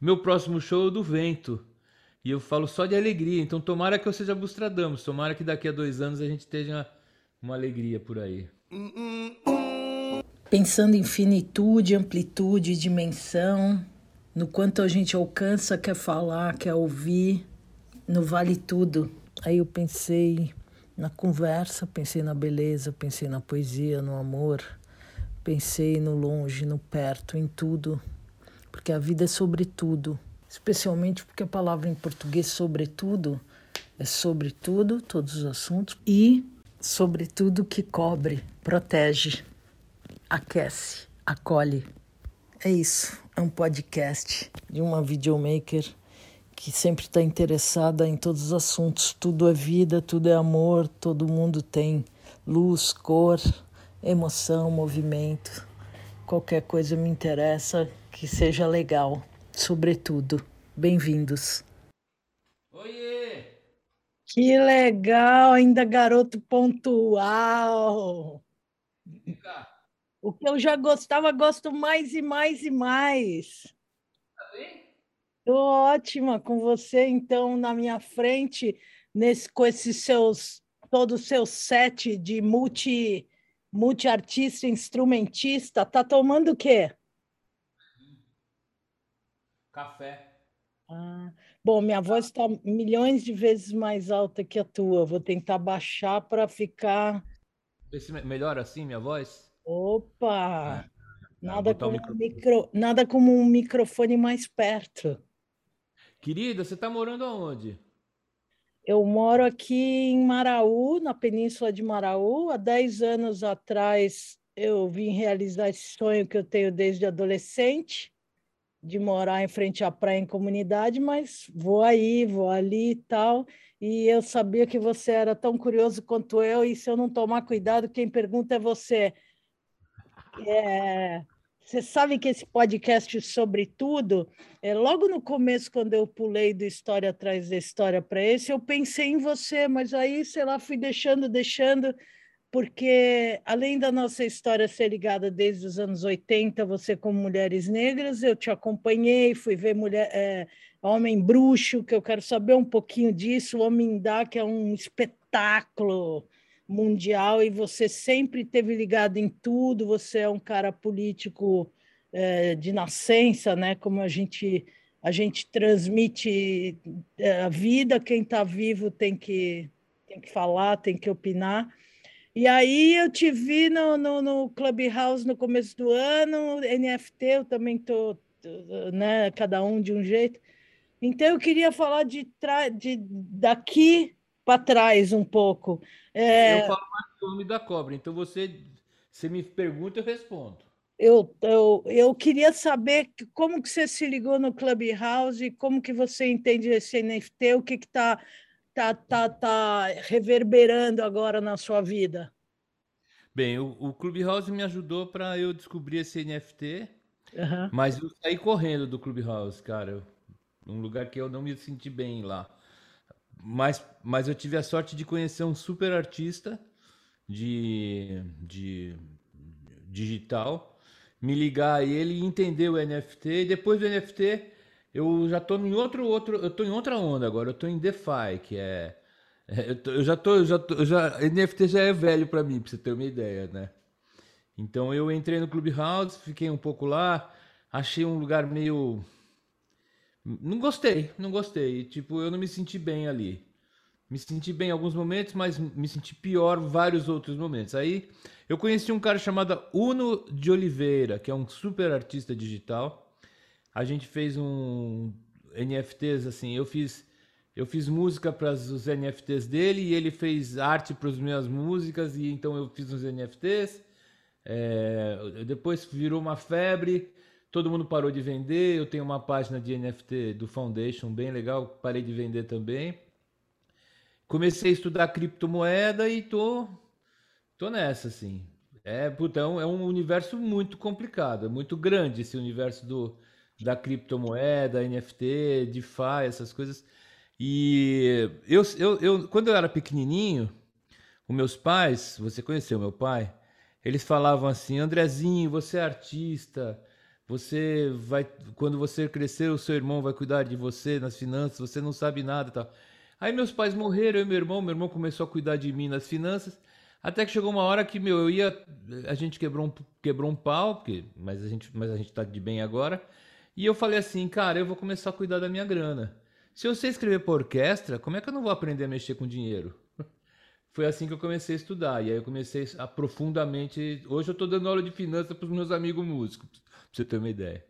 Meu próximo show é o do Vento. E eu falo só de alegria. Então tomara que eu seja Bustradamus. Tomara que daqui a dois anos a gente tenha uma alegria por aí. Pensando em finitude, amplitude, dimensão, no quanto a gente alcança, quer falar, quer ouvir, no vale tudo. Aí eu pensei na conversa, pensei na beleza, pensei na poesia, no amor, pensei no longe, no perto, em tudo, porque a vida é sobre tudo, especialmente porque a palavra em português sobretudo é sobre tudo, todos os assuntos e sobre tudo que cobre, protege, aquece, acolhe. É isso, é um podcast de uma videomaker que sempre está interessada em todos os assuntos. Tudo é vida, tudo é amor, todo mundo tem luz, cor, emoção, movimento. Qualquer coisa me interessa que seja legal, sobretudo. Bem-vindos. Oiê! Que legal, ainda garoto pontual. O que eu já gostava, gosto mais e mais e mais. Tá bem? Tô ótima com você, então, na minha frente, nesse, com esses seus, todo o seu set de multi, multi-artista, instrumentista. Tá tomando o quê? Café. Ah, bom, minha voz está milhões de vezes mais alta que a tua. Vou tentar baixar para ficar. Esse melhor assim, minha voz? Opa! Ah, Nada como, um microfone. micro... Nada como um microfone mais perto. Querida, você tá morando aonde? Eu moro aqui em Maraú, na Península de Maraú. Há 10 anos atrás eu vim realizar esse sonho que eu tenho desde adolescente, de morar em frente à praia em comunidade, mas vou aí, vou ali e tal. E eu sabia que você era tão curioso quanto eu, e se eu não tomar cuidado, quem pergunta é você. É, você sabe que esse podcast sobre tudo, é, logo no começo, quando eu pulei do História atrás da História para esse, eu pensei em você, mas aí, sei lá, fui deixando, deixando, porque além da nossa história ser ligada desde os anos 80, você como Mulheres Negras, eu te acompanhei, fui ver mulher, é, Homem Bruxo, que eu quero saber um pouquinho disso, Homem Dá, que é um espetáculo mundial e você sempre teve ligado em tudo, você é um cara político é, de nascença, né? Como a gente a gente transmite é, a vida, quem está vivo tem que tem que falar, tem que opinar. E aí eu te vi no, no, no Clubhouse no começo do ano, NFT, eu também tô, né? Cada um de um jeito. Então eu queria falar de, de daqui para trás um pouco. É... Eu falo mais do homem da cobra, então você, você me pergunta, eu respondo. Eu, eu, eu queria saber como que você se ligou no Clubhouse, como que você entende esse NFT, o que está tá, tá, tá reverberando agora na sua vida? Bem, o, o Clubhouse me ajudou para eu descobrir esse NFT, uhum. mas eu saí correndo do Clubhouse, cara. Um lugar que eu não me senti bem lá mas, mas eu tive a sorte de conhecer um super artista de, de digital, me ligar a ele e entender o NFT. E depois do NFT, eu já estou em outro, outro, eu tô em outra onda agora. Eu estou em DeFi, que é, é eu, tô, eu, já tô, eu já, tô, eu já NFT já é velho para mim, para você ter uma ideia, né? Então eu entrei no Clubhouse, fiquei um pouco lá, achei um lugar meio não gostei, não gostei. Tipo, eu não me senti bem ali. Me senti bem em alguns momentos, mas me senti pior vários outros momentos. Aí eu conheci um cara chamado Uno de Oliveira, que é um super artista digital. A gente fez um NFTs assim, eu fiz eu fiz música para os NFTs dele e ele fez arte para as minhas músicas e então eu fiz uns NFTs. É, depois virou uma febre todo mundo parou de vender. Eu tenho uma página de NFT do Foundation bem legal, parei de vender também. Comecei a estudar criptomoeda e tô, tô nessa, assim. É, putão, é um universo muito complicado, é muito grande esse universo do, da criptomoeda, NFT, DeFi, essas coisas. E eu, eu, eu, quando eu era pequenininho, os meus pais, você conheceu meu pai, eles falavam assim: Andrezinho, você é artista, você vai, quando você crescer, o seu irmão vai cuidar de você nas finanças, você não sabe nada tal. Aí meus pais morreram, eu e meu irmão, meu irmão começou a cuidar de mim nas finanças, até que chegou uma hora que, meu, eu ia, a gente quebrou um, quebrou um pau, porque, mas, a gente, mas a gente tá de bem agora, e eu falei assim, cara, eu vou começar a cuidar da minha grana. Se eu sei escrever para orquestra, como é que eu não vou aprender a mexer com dinheiro? Foi assim que eu comecei a estudar. E aí eu comecei a profundamente. Hoje eu estou dando aula de finanças para os meus amigos músicos, para você ter uma ideia.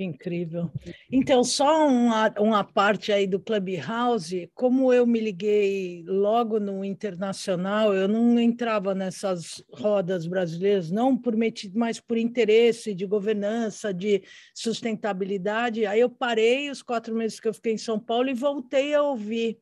Que incrível. Então, só uma, uma parte aí do Clubhouse, como eu me liguei logo no internacional, eu não entrava nessas rodas brasileiras, não por mas por interesse de governança, de sustentabilidade. Aí eu parei os quatro meses que eu fiquei em São Paulo e voltei a ouvir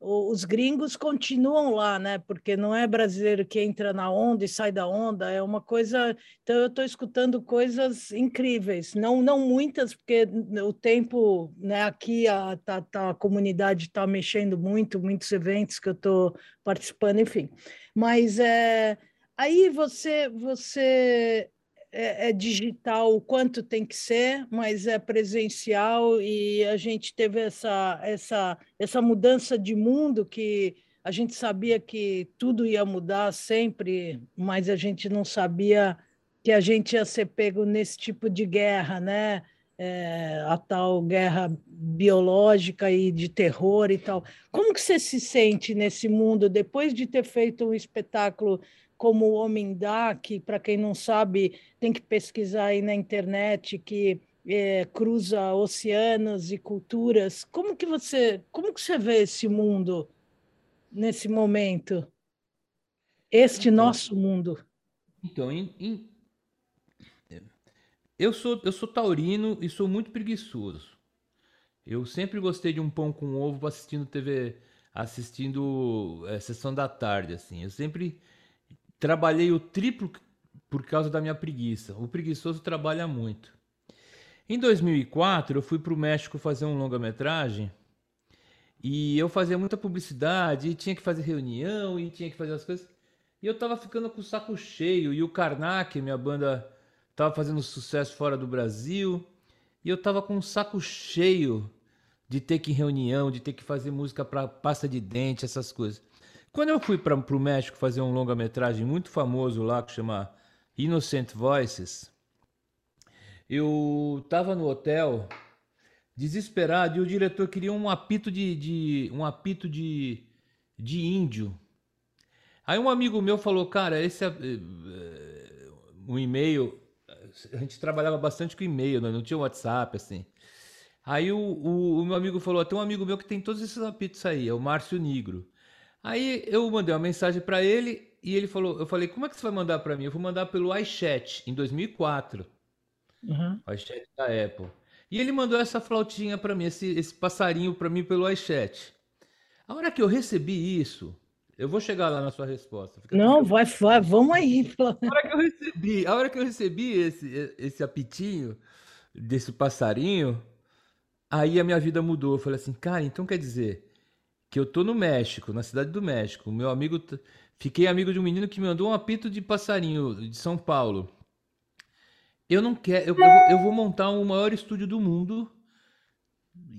os gringos continuam lá, né? Porque não é brasileiro que entra na onda e sai da onda, é uma coisa. Então eu estou escutando coisas incríveis, não não muitas, porque o tempo, né? Aqui a, tá, tá, a comunidade está mexendo muito, muitos eventos que eu estou participando, enfim. Mas é, aí você você é, é, digital o quanto tem que ser, mas é presencial e a gente teve essa, essa, essa mudança de mundo que a gente sabia que tudo ia mudar sempre, mas a gente não sabia que a gente ia ser pego nesse tipo de guerra, né? É, a tal guerra biológica e de terror e tal. Como que você se sente nesse mundo depois de ter feito um espetáculo como o Homem Dá, que, para quem não sabe, tem que pesquisar aí na internet, que é, cruza oceanos e culturas. Como que você, como que você vê esse mundo nesse momento? Este então, nosso mundo. Então, em, em, eu sou eu sou taurino e sou muito preguiçoso. Eu sempre gostei de um pão com ovo assistindo TV, assistindo é, sessão da tarde, assim. Eu sempre trabalhei o triplo por causa da minha preguiça. O preguiçoso trabalha muito. Em 2004, eu fui para o México fazer um longa-metragem e eu fazia muita publicidade, e tinha que fazer reunião, e tinha que fazer as coisas. E eu tava ficando com o saco cheio, e o Karnak, minha banda, tava fazendo sucesso fora do Brasil, e eu tava com o saco cheio de ter que ir em reunião, de ter que fazer música para pasta de dente, essas coisas. Quando eu fui para o México fazer um longa-metragem muito famoso lá, que chama Innocent Voices, eu estava no hotel desesperado e o diretor queria um apito de, de um apito de, de índio. Aí um amigo meu falou, cara, esse é, é, um e-mail, a gente trabalhava bastante com e-mail, né? não tinha WhatsApp assim. Aí o, o, o, meu amigo falou, tem um amigo meu que tem todos esses apitos aí, é o Márcio Negro. Aí eu mandei uma mensagem para ele e ele falou, eu falei, como é que você vai mandar para mim? Eu vou mandar pelo iChat em 2004. Uhum. O iChat da Apple. E ele mandou essa flautinha para mim, esse, esse passarinho para mim pelo iChat. A hora que eu recebi isso, eu vou chegar lá na sua resposta. Não, vai, vai, vamos aí. A hora que eu recebi, a hora que eu recebi esse, esse apitinho desse passarinho, aí a minha vida mudou. Eu falei assim, cara, então quer dizer, que eu tô no México, na cidade do México. Meu amigo, fiquei amigo de um menino que me mandou um apito de passarinho de São Paulo. Eu não quero, eu, eu, vou, eu vou montar o maior estúdio do mundo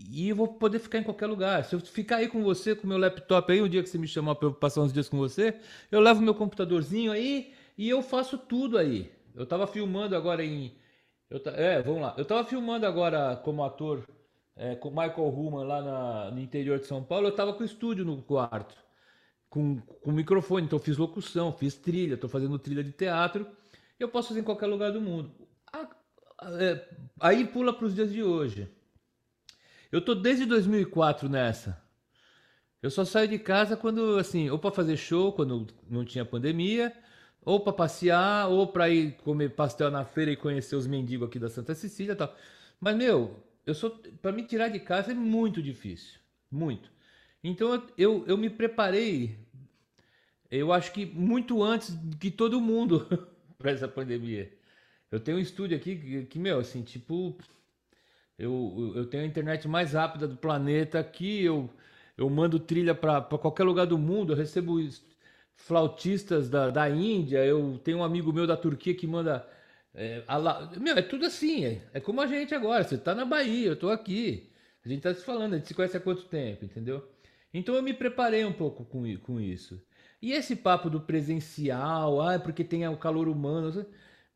e eu vou poder ficar em qualquer lugar. Se eu ficar aí com você, com meu laptop aí, um dia que você me chamar para eu passar uns dias com você, eu levo meu computadorzinho aí e eu faço tudo aí. Eu tava filmando agora em. Eu, é, vamos lá. Eu tava filmando agora como ator é, com o Michael Ruman lá na, no interior de São Paulo, eu estava com o estúdio no quarto, com, com microfone, então eu fiz locução, fiz trilha, estou fazendo trilha de teatro, eu posso fazer em qualquer lugar do mundo. É, aí pula para os dias de hoje. Eu tô desde 2004 nessa. Eu só saio de casa quando, assim, ou para fazer show, quando não tinha pandemia, ou para passear, ou para ir comer pastel na feira e conhecer os mendigos aqui da Santa Cecília e tal. Mas, meu, eu sou para me tirar de casa é muito difícil, muito. Então eu, eu, me preparei, eu acho que muito antes que todo mundo para essa pandemia. Eu tenho um estúdio aqui que, que, meu, assim, tipo, eu, eu tenho a internet mais rápida do planeta aqui, eu, eu mando trilha para qualquer lugar do mundo, eu recebo flautistas da, da Índia, eu tenho um amigo meu da Turquia que manda É, a, meu, é tudo assim, é, é, como a gente agora. Você tá na Bahia, eu tô aqui. A gente tá se falando, a gente se conhece há quanto tempo, entendeu? Então eu me preparei um pouco com, com isso. E esse papo do presencial, ah, porque tem o calor humano.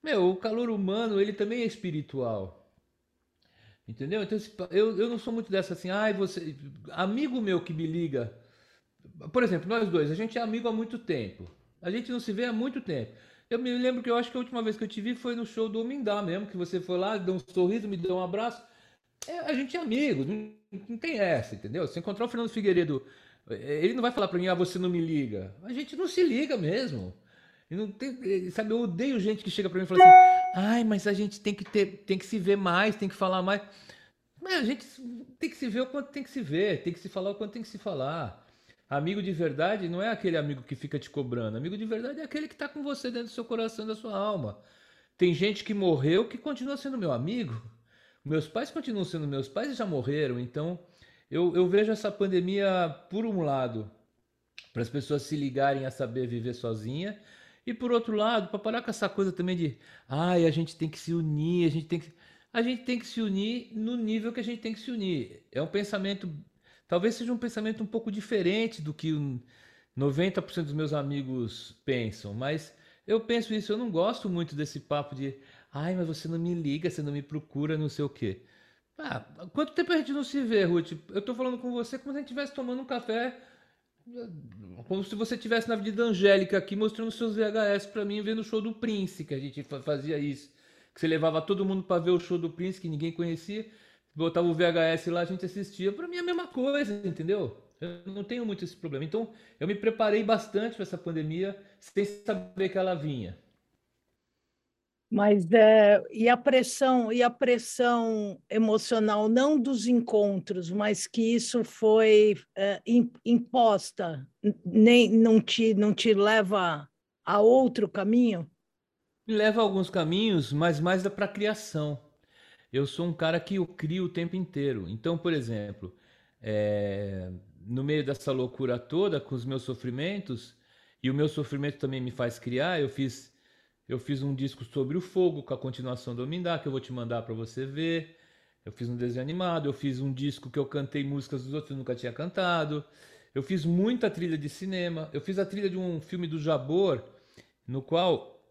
Meu, o calor humano, ele também é espiritual. Entendeu? Então, eu, eu não sou muito dessa assim, ai, ah, você. Amigo meu que me liga. Por exemplo, nós dois, a gente é amigo há muito tempo. A gente não se vê há muito tempo. Eu me lembro que eu acho que a última vez que eu te vi foi no show do Omindá mesmo, que você foi lá, deu um sorriso, me deu um abraço. É, a gente é amigo, não, não tem essa, entendeu? Se encontrar o Fernando Figueiredo, ele não vai falar para mim, ah, você não me liga. A gente não se liga mesmo. E não tem, sabe, eu odeio gente que chega para mim e fala assim: "Ai, mas a gente tem que ter, tem que se ver mais, tem que falar mais". Mas a gente tem que se ver o quanto tem que se ver, tem que se falar o quanto tem que se falar. Amigo de verdade não é aquele amigo que fica te cobrando. Amigo de verdade é aquele que está com você dentro do seu coração, da sua alma. Tem gente que morreu que continua sendo meu amigo. Meus pais continuam sendo meus pais e já morreram. Então, eu, eu vejo essa pandemia, por um lado, para as pessoas se ligarem a saber viver sozinha, e por outro lado, para parar com essa coisa também de, ai, a gente tem que se unir, a gente tem que. A gente tem que se unir no nível que a gente tem que se unir. É um pensamento, talvez seja um pensamento um pouco diferente do que 90% dos meus amigos pensam, mas eu penso isso, eu não gosto muito desse papo de, ai, mas você não me liga, você não me procura, não sei o quê. Ah, quanto tempo a gente não se vê, Ruth? Eu tô falando com você como se a gente estivesse tomando um café como se você estivesse na Avenida Angélica aqui mostrando seus VHS para mim vendo o show do Prince, que a gente fazia isso. Que você levava todo mundo para ver o show do Prince que ninguém conhecia, botava o VHS lá, a gente assistia. Para mim é a mesma coisa, entendeu? Eu não tenho muito esse problema. Então, eu me preparei bastante para essa pandemia sem saber que ela vinha. Mas é, e a pressão e a pressão emocional não dos encontros, mas que isso foi é, imposta, nem não te não te leva a outro caminho? Me leva a alguns caminhos, mas mais para a criação. Eu sou um cara que eu crio o tempo inteiro. Então, por exemplo, é, no meio dessa loucura toda, com os meus sofrimentos, e o meu sofrimento também me faz criar, eu fiz eu fiz um disco sobre o fogo, com a continuação do Omindá, que eu vou te mandar para você ver. Eu fiz um desenho animado, eu fiz um disco que eu cantei músicas dos outros que eu nunca tinha cantado. Eu fiz muita trilha de cinema. Eu fiz a trilha de um filme do Jabor, no qual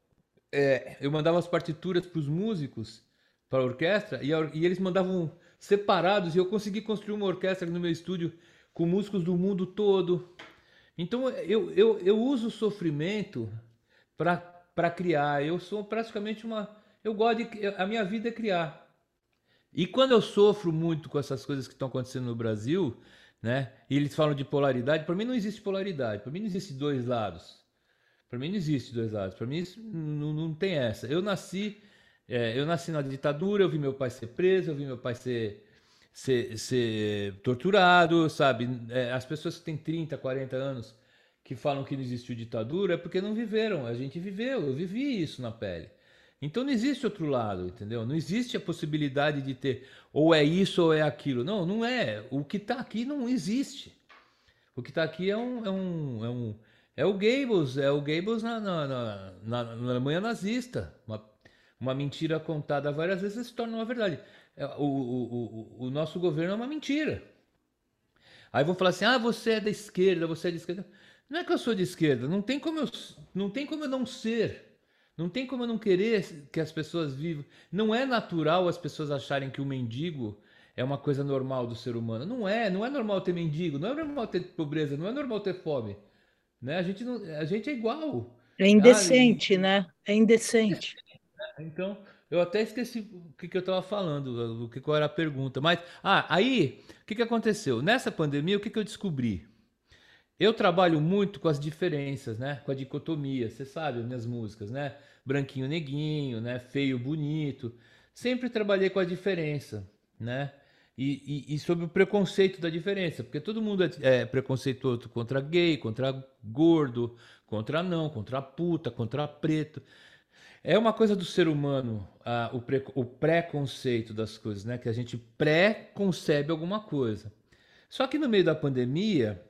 é, eu mandava as partituras para os músicos, para a orquestra, e, a, e eles mandavam separados, e eu consegui construir uma orquestra no meu estúdio com músicos do mundo todo. Então eu, eu, eu uso o sofrimento para criar. Eu sou praticamente uma. Eu gosto de. A minha vida é criar. E quando eu sofro muito com essas coisas que estão acontecendo no Brasil, né? E eles falam de polaridade, para mim não existe polaridade. Para mim não existe dois lados. Para mim não existe dois lados. Para mim não, não tem essa. Eu nasci, é, eu nasci na ditadura. Eu vi meu pai ser preso. Eu vi meu pai ser ser, ser torturado, sabe? É, as pessoas que têm 30, 40 anos que falam que não existiu ditadura é porque não viveram. A gente viveu, eu vivi isso na pele. Então não existe outro lado, entendeu? Não existe a possibilidade de ter ou é isso ou é aquilo. Não, não é. O que está aqui não existe. O que está aqui é um, é um, é um é o Goebbels, é o na, na, na, na, na Alemanha nazista. Uma, uma mentira contada várias vezes se torna uma verdade. É, o, o, o, o nosso governo é uma mentira. Aí vão falar assim: ah, você é da esquerda, você é da esquerda. Não é que eu sou de esquerda, não tem como eu não, tem como eu não ser. Não tem como eu não querer que as pessoas vivam. Não é natural as pessoas acharem que o mendigo é uma coisa normal do ser humano. Não é, não é normal ter mendigo, não é normal ter pobreza, não é normal ter fome. Né? A, gente não, a gente é igual. É indecente, ah, né? É indecente. Então, eu até esqueci o que, que eu estava falando, o que qual era a pergunta. Mas, ah, aí, o que, que aconteceu? Nessa pandemia, o que, que eu descobri? Eu trabalho muito com as diferenças, né? Com a dicotomia, você sabe, minhas músicas, né? Branquinho, neguinho, né? Feio, bonito. Sempre trabalhei com a diferença, né? E, e, e, sobre o preconceito da diferença, porque todo mundo é, é preconceituoso contra gay, contra gordo, contra não, contra puta, contra preto. É uma coisa do ser humano a, o, pre, o preconceito das coisas, né? Que a gente pré-concebe alguma coisa. Só que no meio da pandemia,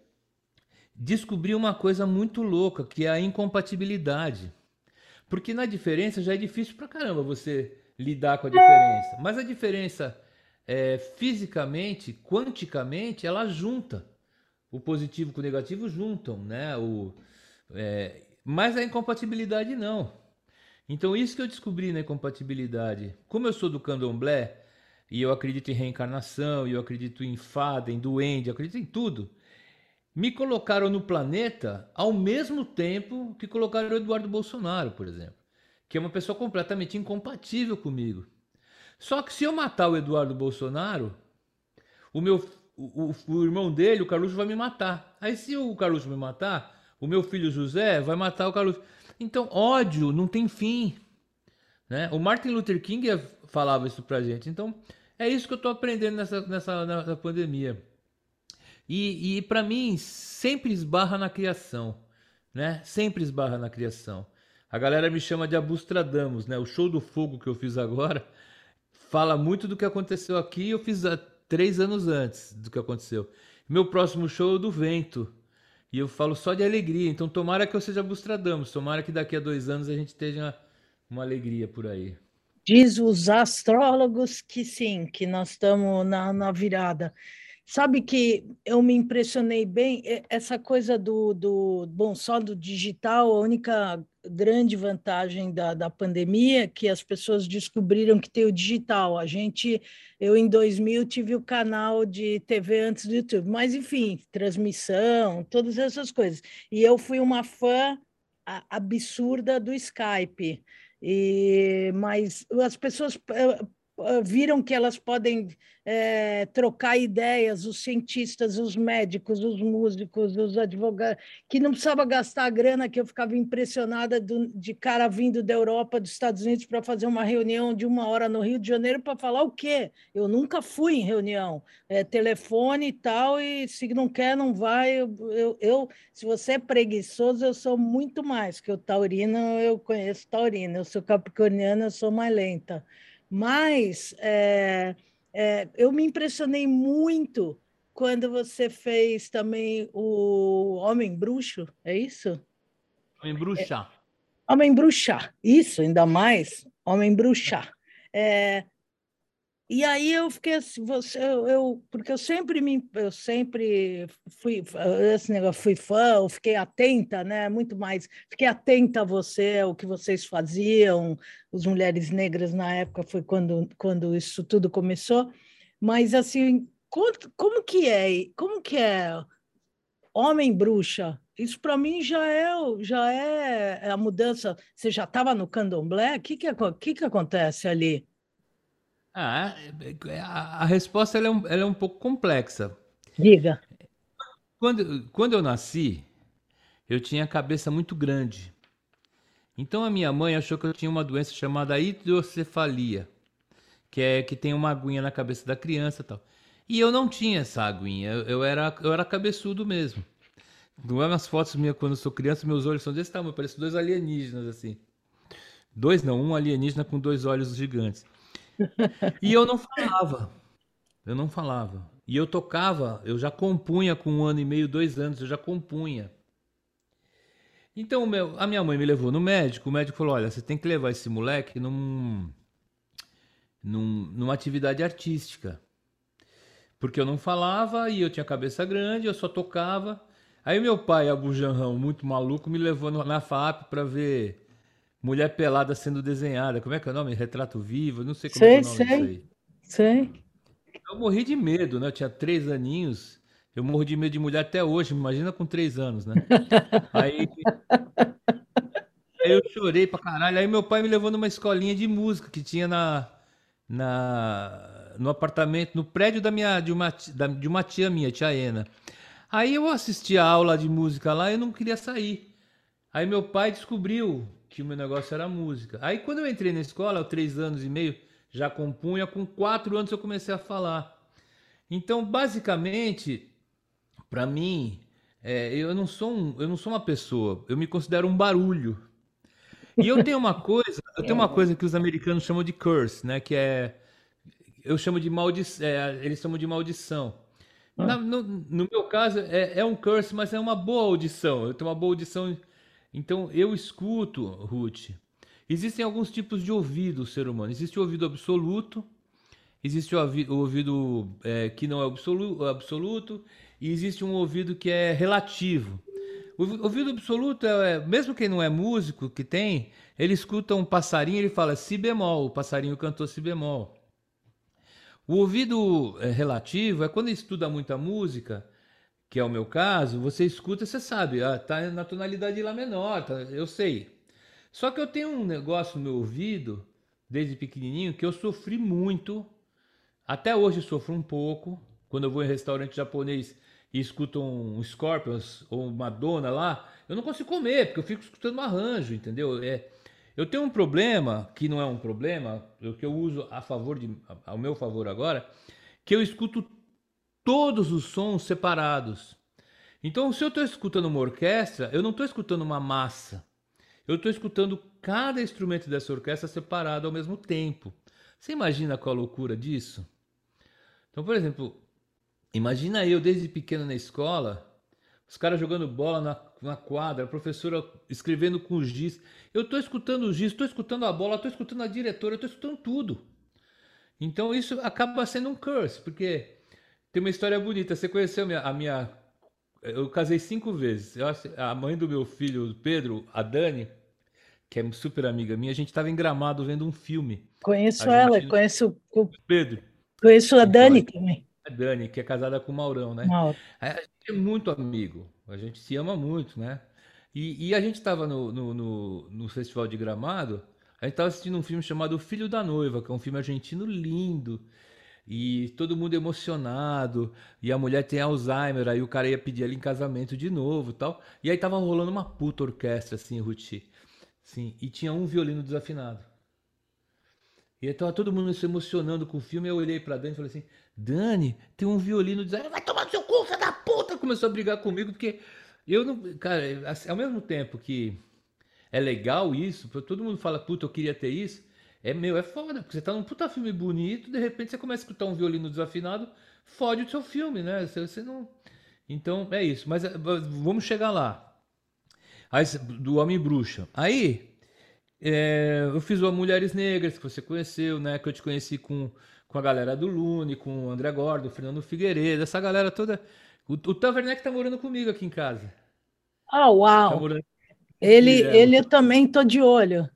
descobri uma coisa muito louca, que é a incompatibilidade. Porque na diferença já é difícil pra caramba você lidar com a diferença. Mas a diferença é, fisicamente, quanticamente, ela junta. O positivo com o negativo juntam, né? O, é, mas a incompatibilidade não. Então, isso que eu descobri na incompatibilidade. Como eu sou do candomblé, e eu acredito em reencarnação, e eu acredito em fada, em duende, eu acredito em tudo. Me colocaram no planeta ao mesmo tempo que colocaram o Eduardo Bolsonaro, por exemplo, que é uma pessoa completamente incompatível comigo. Só que se eu matar o Eduardo Bolsonaro, o meu o, o, irmão dele, o Carluxo, vai me matar. Aí se o Carluxo me matar, o meu filho José vai matar o Carluxo. Então, ódio não tem fim. Né? O Martin Luther King falava isso pra gente. Então, é isso que eu estou aprendendo nessa, nessa pandemia. E, e para mim, sempre esbarra na criação. Né? Sempre esbarra na criação. A galera me chama de Abustradamus, né? O show do fogo que eu fiz agora fala muito do que aconteceu aqui. Eu fiz há três anos antes do que aconteceu. Meu próximo show é do vento. E eu falo só de alegria. Então, tomara que eu seja Abustradamus. Tomara que daqui a dois anos a gente tenha uma, uma alegria por aí. Diz os astrólogos que sim, que nós estamos na, na virada. Sabe que eu me impressionei bem, essa coisa do, do bom, só do digital, a única grande vantagem da, da pandemia é que as pessoas descobriram que tem o digital. A gente, eu em 2000 tive o canal de TV antes do YouTube, mas enfim, transmissão, todas essas coisas. E eu fui uma fã absurda do Skype. E, mas as pessoas eh, viram que elas podem é, trocar ideias, os cientistas, os médicos, os músicos, os advogados, que não precisava gastar a grana, que eu ficava impressionada do, de cara vindo da Europa, dos Estados Unidos, para fazer uma reunião de uma hora no Rio de Janeiro para falar o quê? Eu nunca fui em reunião, é, telefone e tal, e se não quer, não vai. Eu, eu, eu, se você é preguiçoso, eu sou muito mais, que o taurino, eu conheço taurino, eu sou capricorniana, eu sou mais lenta. Mas é, é, eu me impressionei muito quando você fez também o Homem Bruxo, é isso? Homem Bruxa. É, Homem Bruxa, isso, ainda mais, Homem Bruxa. É, e aí eu fiquei assim, você, eu, eu, porque eu sempre me, eu sempre fui esse negócio, fui fã, fiquei atenta, né? Muito mais, fiquei atenta a você, o que vocês faziam, as mulheres negras na época foi quando quando isso tudo começou. Mas assim, como, como que é? Como que é homem bruxa? Isso para mim já é já é a mudança. Você já estava no candomblé? O que que, que que acontece ali? Ah, é, a, a resposta ela é, um, ela é um pouco complexa. Diga. Quando, quando eu nasci, eu tinha a cabeça muito grande. Então a minha mãe achou que eu tinha uma doença chamada hidrocefalia, que é que tem uma aguinha na cabeça da criança, e tal. E eu não tinha essa aguinha, eu, eu era eu era cabeçudo mesmo. Não é umas fotos minhas quando eu sou criança, meus olhos são desse tamanho, parecem dois alienígenas assim. Dois não, um alienígena com dois olhos gigantes. E eu não falava. Eu não falava. E eu tocava, eu já compunha com um ano e meio, dois anos, eu já compunha. Então meu, a minha mãe me levou no médico, o médico falou: olha, você tem que levar esse moleque num, num, numa atividade artística. Porque eu não falava e eu tinha cabeça grande, eu só tocava. Aí meu pai, Abu Janrão, muito maluco, me levou na FAP para ver Mulher pelada sendo desenhada. Como é que é o nome? Retrato vivo? Não sei como sei, é, é o nome sei, disso aí. Sei. Eu morri de medo, né? Eu tinha três aninhos. Eu morro de medo de mulher até hoje. Imagina com três anos, né? aí, aí eu chorei pra caralho. Aí meu pai me levou numa escolinha de música que tinha na, na no apartamento, no prédio da minha, de, uma, da, de uma tia minha, tia Ena. Aí eu assisti a aula de música lá e eu não queria sair. Aí meu pai descobriu que o meu negócio era música. Aí quando eu entrei na escola, aos três anos e meio, já compunha, com quatro anos eu comecei a falar. Então, basicamente, para mim, é, eu, não sou um, eu não sou uma pessoa, eu me considero um barulho. E eu tenho uma coisa, eu tenho uma coisa que os americanos chamam de curse, né? Que é, eu chamo de maldição, é, eles chamam de maldição. Ah. Na, no, no, meu caso, é, é um curse, mas é uma boa audição. Eu tenho uma boa audição então eu escuto, Ruth, existem alguns tipos de ouvido, ser humano. Existe o ouvido absoluto, existe o, ouvido é, que não é absoluto, absoluto, e existe um ouvido que é relativo. O ouvido absoluto, é, é, mesmo quem não é músico, que tem, ele escuta um passarinho ele fala si bemol, o passarinho cantou si bemol. O ouvido é, relativo é quando estuda muita música, que é o meu caso, você escuta, você sabe, ah, tá na tonalidade lá menor, tá, eu sei. Só que eu tenho um negócio no meu ouvido, desde pequenininho, que eu sofri muito, até hoje sofro um pouco, quando eu vou em restaurante japonês e escuto um Scorpions ou uma Madonna lá, eu não consigo comer, porque eu fico escutando um arranjo, entendeu? É, eu tenho um problema, que não é um problema, que eu uso a favor de, ao meu favor agora, que eu escuto todos os sons separados. Então, se eu estou escutando uma orquestra, eu não estou escutando uma massa. Eu estou escutando cada instrumento dessa orquestra separado ao mesmo tempo. Você imagina qual a loucura disso? Então, por exemplo, imagina eu desde pequeno na escola, os caras jogando bola na, na quadra, a professora escrevendo com os giz. Eu estou escutando os giz, estou escutando a bola, estou escutando a diretora, estou escutando tudo. Então isso acaba sendo um curse, porque tem uma história bonita. Você conheceu a minha. A minha eu casei cinco vezes. Eu, a mãe do meu filho, Pedro, a Dani, que é super amiga minha, a gente estava em Gramado vendo um filme. Conheço ela, gente... conheço o Pedro. Conheço a Dani também. A Dani, que é casada com o Maurão, né? Mauro. A gente é muito amigo, a gente se ama muito, né? E, e a gente estava no, no, no, no Festival de Gramado, a gente estava assistindo um filme chamado Filho da Noiva, que é um filme argentino lindo e todo mundo emocionado, e a mulher tem Alzheimer, aí o cara ia pedir ela em casamento de novo tal. E aí tava rolando uma puta orquestra, assim, Ruti. Sim, e tinha um violino desafinado. E aí tava todo mundo se emocionando com o filme, eu olhei pra Dani e falei assim, Dani, tem um violino desafinado, vai tomar no seu cu, filho da puta! Começou a brigar comigo, porque eu não... Cara, assim, ao mesmo tempo que é legal isso, todo mundo fala, puta, eu queria ter isso, é meu, é foda, porque você tá num puta filme bonito, de repente você começa a escutar um violino desafinado, fode o seu filme, né? Você, você não. Então é isso. Mas é, vamos chegar lá. Aí, do Homem Bruxa. Aí é, eu fiz o Mulheres Negras, que você conheceu, né? Que eu te conheci com, com a galera do Lune, com o André Gordo, o Fernando Figueiredo, essa galera toda. O, o Taverneck tá morando comigo aqui em casa. Ah, uau! Tá ele, ele eu também tô de olho.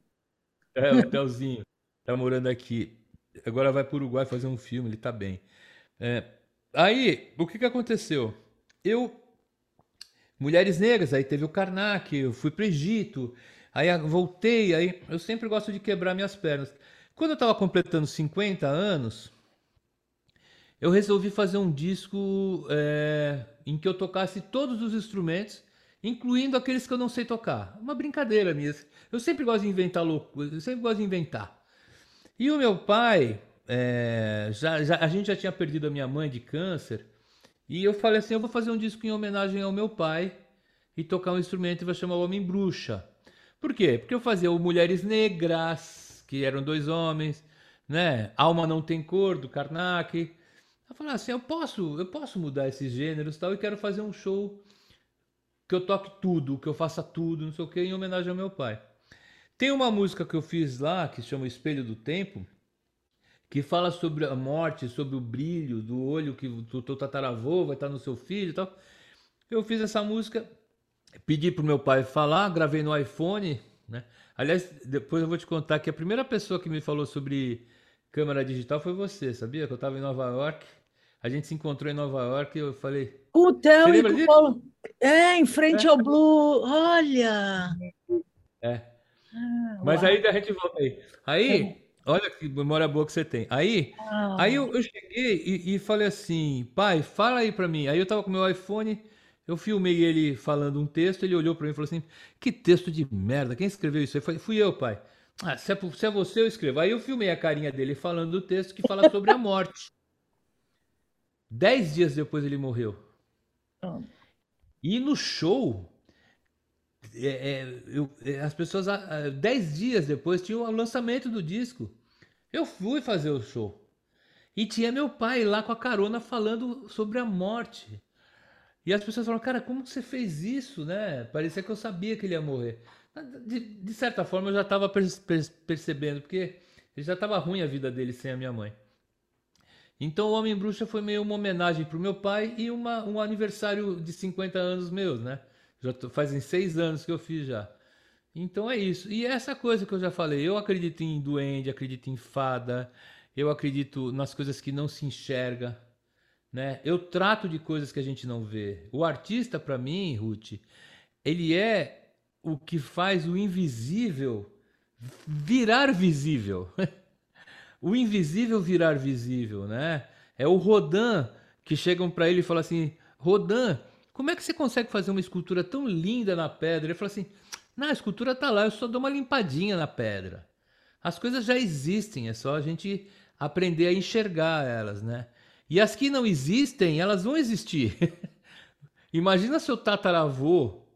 É, o Telzinho tá morando aqui. Agora vai para o Uruguai fazer um filme, ele tá bem. É, aí, o que que aconteceu? Eu Mulheres Negras, aí teve o Karnak, eu fui para Egito, aí voltei, aí eu sempre gosto de quebrar minhas pernas. Quando eu estava completando 50 anos, eu resolvi fazer um disco é, em que eu tocasse todos os instrumentos, incluindo aqueles que eu não sei tocar. Uma brincadeira minha. Eu sempre gosto de inventar loucura, eu sempre gosto de inventar. E o meu pai, é, já, já, a gente já tinha perdido a minha mãe de câncer, e eu falei assim: eu vou fazer um disco em homenagem ao meu pai e tocar um instrumento e vai chamar Homem Bruxa. Por quê? Porque eu fazia o Mulheres Negras, que eram dois homens, né? Alma Não Tem Cor, do Karnak. Eu falei assim: eu posso, eu posso mudar esses gêneros tal, e quero fazer um show que eu toque tudo, que eu faça tudo, não sei o que, em homenagem ao meu pai. Tem uma música que eu fiz lá, que chama Espelho do Tempo, que fala sobre a morte, sobre o brilho do olho que o teu tataravô vai estar no seu filho e tal. Eu fiz essa música, pedi pro meu pai falar, gravei no iPhone, né? Aliás, depois eu vou te contar que a primeira pessoa que me falou sobre câmera digital foi você, sabia? Que eu estava em Nova York, a gente se encontrou em Nova York e eu falei... Com o Theo e com o Paulo... É, em frente é. ao Blue, olha... É, ah, Mas uau. aí a gente volta aí. Aí, é. olha que memória boa que você tem. Aí, ah. aí eu, eu cheguei e, e, falei assim, pai, fala aí pra mim. Aí eu tava com meu iPhone, eu filmei ele falando um texto, ele olhou pra mim e falou assim, que texto de merda, quem escreveu isso? Eu falei, fui eu, pai. Ah, se é, se é você, eu escrevo. Aí eu filmei a carinha dele falando do texto que fala sobre a morte. Dez dias depois ele morreu. Oh. E no show, é, é, eu, é, as pessoas, dez dias depois, tinha o lançamento do disco. Eu fui fazer o show. E tinha meu pai lá com a carona falando sobre a morte. E as pessoas falaram, cara, como você fez isso, né? Parecia que eu sabia que ele ia morrer. De, de certa forma, eu já estava percebendo, porque já estava ruim a vida dele sem a minha mãe. Então, o Homem Bruxa foi meio uma homenagem para o meu pai e uma, um aniversário de 50 anos meus, né? Já tô, fazem seis anos que eu fiz já. Então é isso. E essa coisa que eu já falei, eu acredito em duende, acredito em fada, eu acredito nas coisas que não se enxerga, né? Eu trato de coisas que a gente não vê. O artista, para mim, Ruth, ele é o que faz o invisível virar visível. o invisível virar visível, né? É o Rodin que chegam para ele e falam assim: Rodin, como é que você consegue fazer uma escultura tão linda na pedra? Ele fala assim: não, a escultura tá lá, eu só dou uma limpadinha na pedra. As coisas já existem, é só a gente aprender a enxergar elas, né? E as que não existem, elas vão existir. Imagina seu tataravô,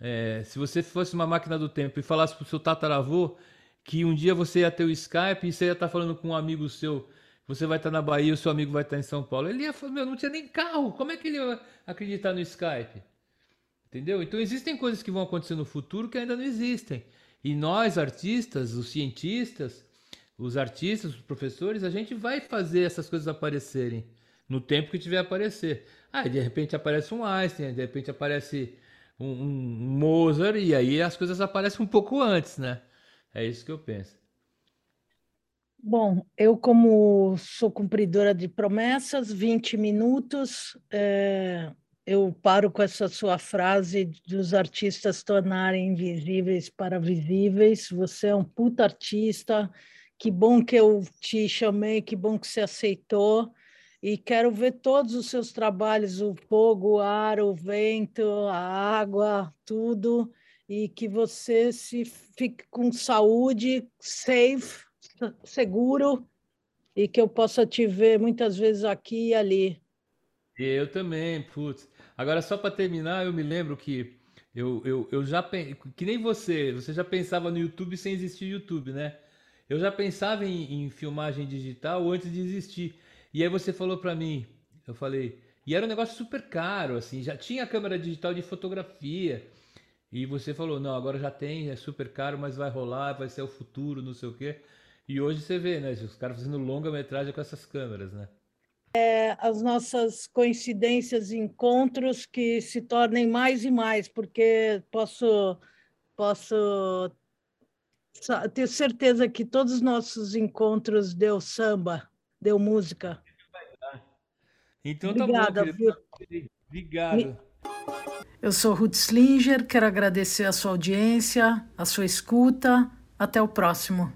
é, se você fosse uma máquina do tempo e falasse pro seu tataravô que um dia você ia ter o Skype e você ia estar tá falando com um amigo seu, você vai estar na Bahia o seu amigo vai estar em São Paulo. Ele ia falar, meu, não tinha nem carro, como é que ele ia acreditar no Skype? Entendeu? Então existem coisas que vão acontecer no futuro que ainda não existem. E nós, artistas, os cientistas, os artistas, os professores, a gente vai fazer essas coisas aparecerem no tempo que tiver a aparecer. Ah, de repente aparece um Einstein, de repente aparece um, um Mozart, e aí as coisas aparecem um pouco antes, né? É isso que eu penso. Bom, eu, como sou cumpridora de promessas, 20 minutos, é, eu paro com essa sua frase dos artistas tornarem invisíveis para visíveis. Você é um puta artista. Que bom que eu te chamei, que bom que você aceitou. E quero ver todos os seus trabalhos: o fogo, o ar, o vento, a água, tudo. E que você se fique com saúde, safe, seguro, e que eu possa te ver muitas vezes aqui e ali. Eu também, putz. Agora, só para terminar, eu me lembro que eu, eu, eu já que nem você, você já pensava no YouTube sem existir YouTube, né? Eu já pensava em, em filmagem digital antes de existir. E aí você falou para mim, eu falei, e era um negócio super caro, assim, já tinha câmera digital de fotografia. E você falou, não, agora já tem, é super caro, mas vai rolar, vai ser o futuro, não sei o quê. E hoje você vê, né, os caras fazendo longa-metragem com essas câmeras, né? é, as nossas coincidências, encontros que se tornem mais e mais, porque posso, posso ter certeza que todos os nossos encontros deu samba, deu música. Então Obrigada, tá bom, viu? Obrigado. Eu sou Ruth Slinger, quero agradecer a sua audiência, a sua escuta. Até o próximo.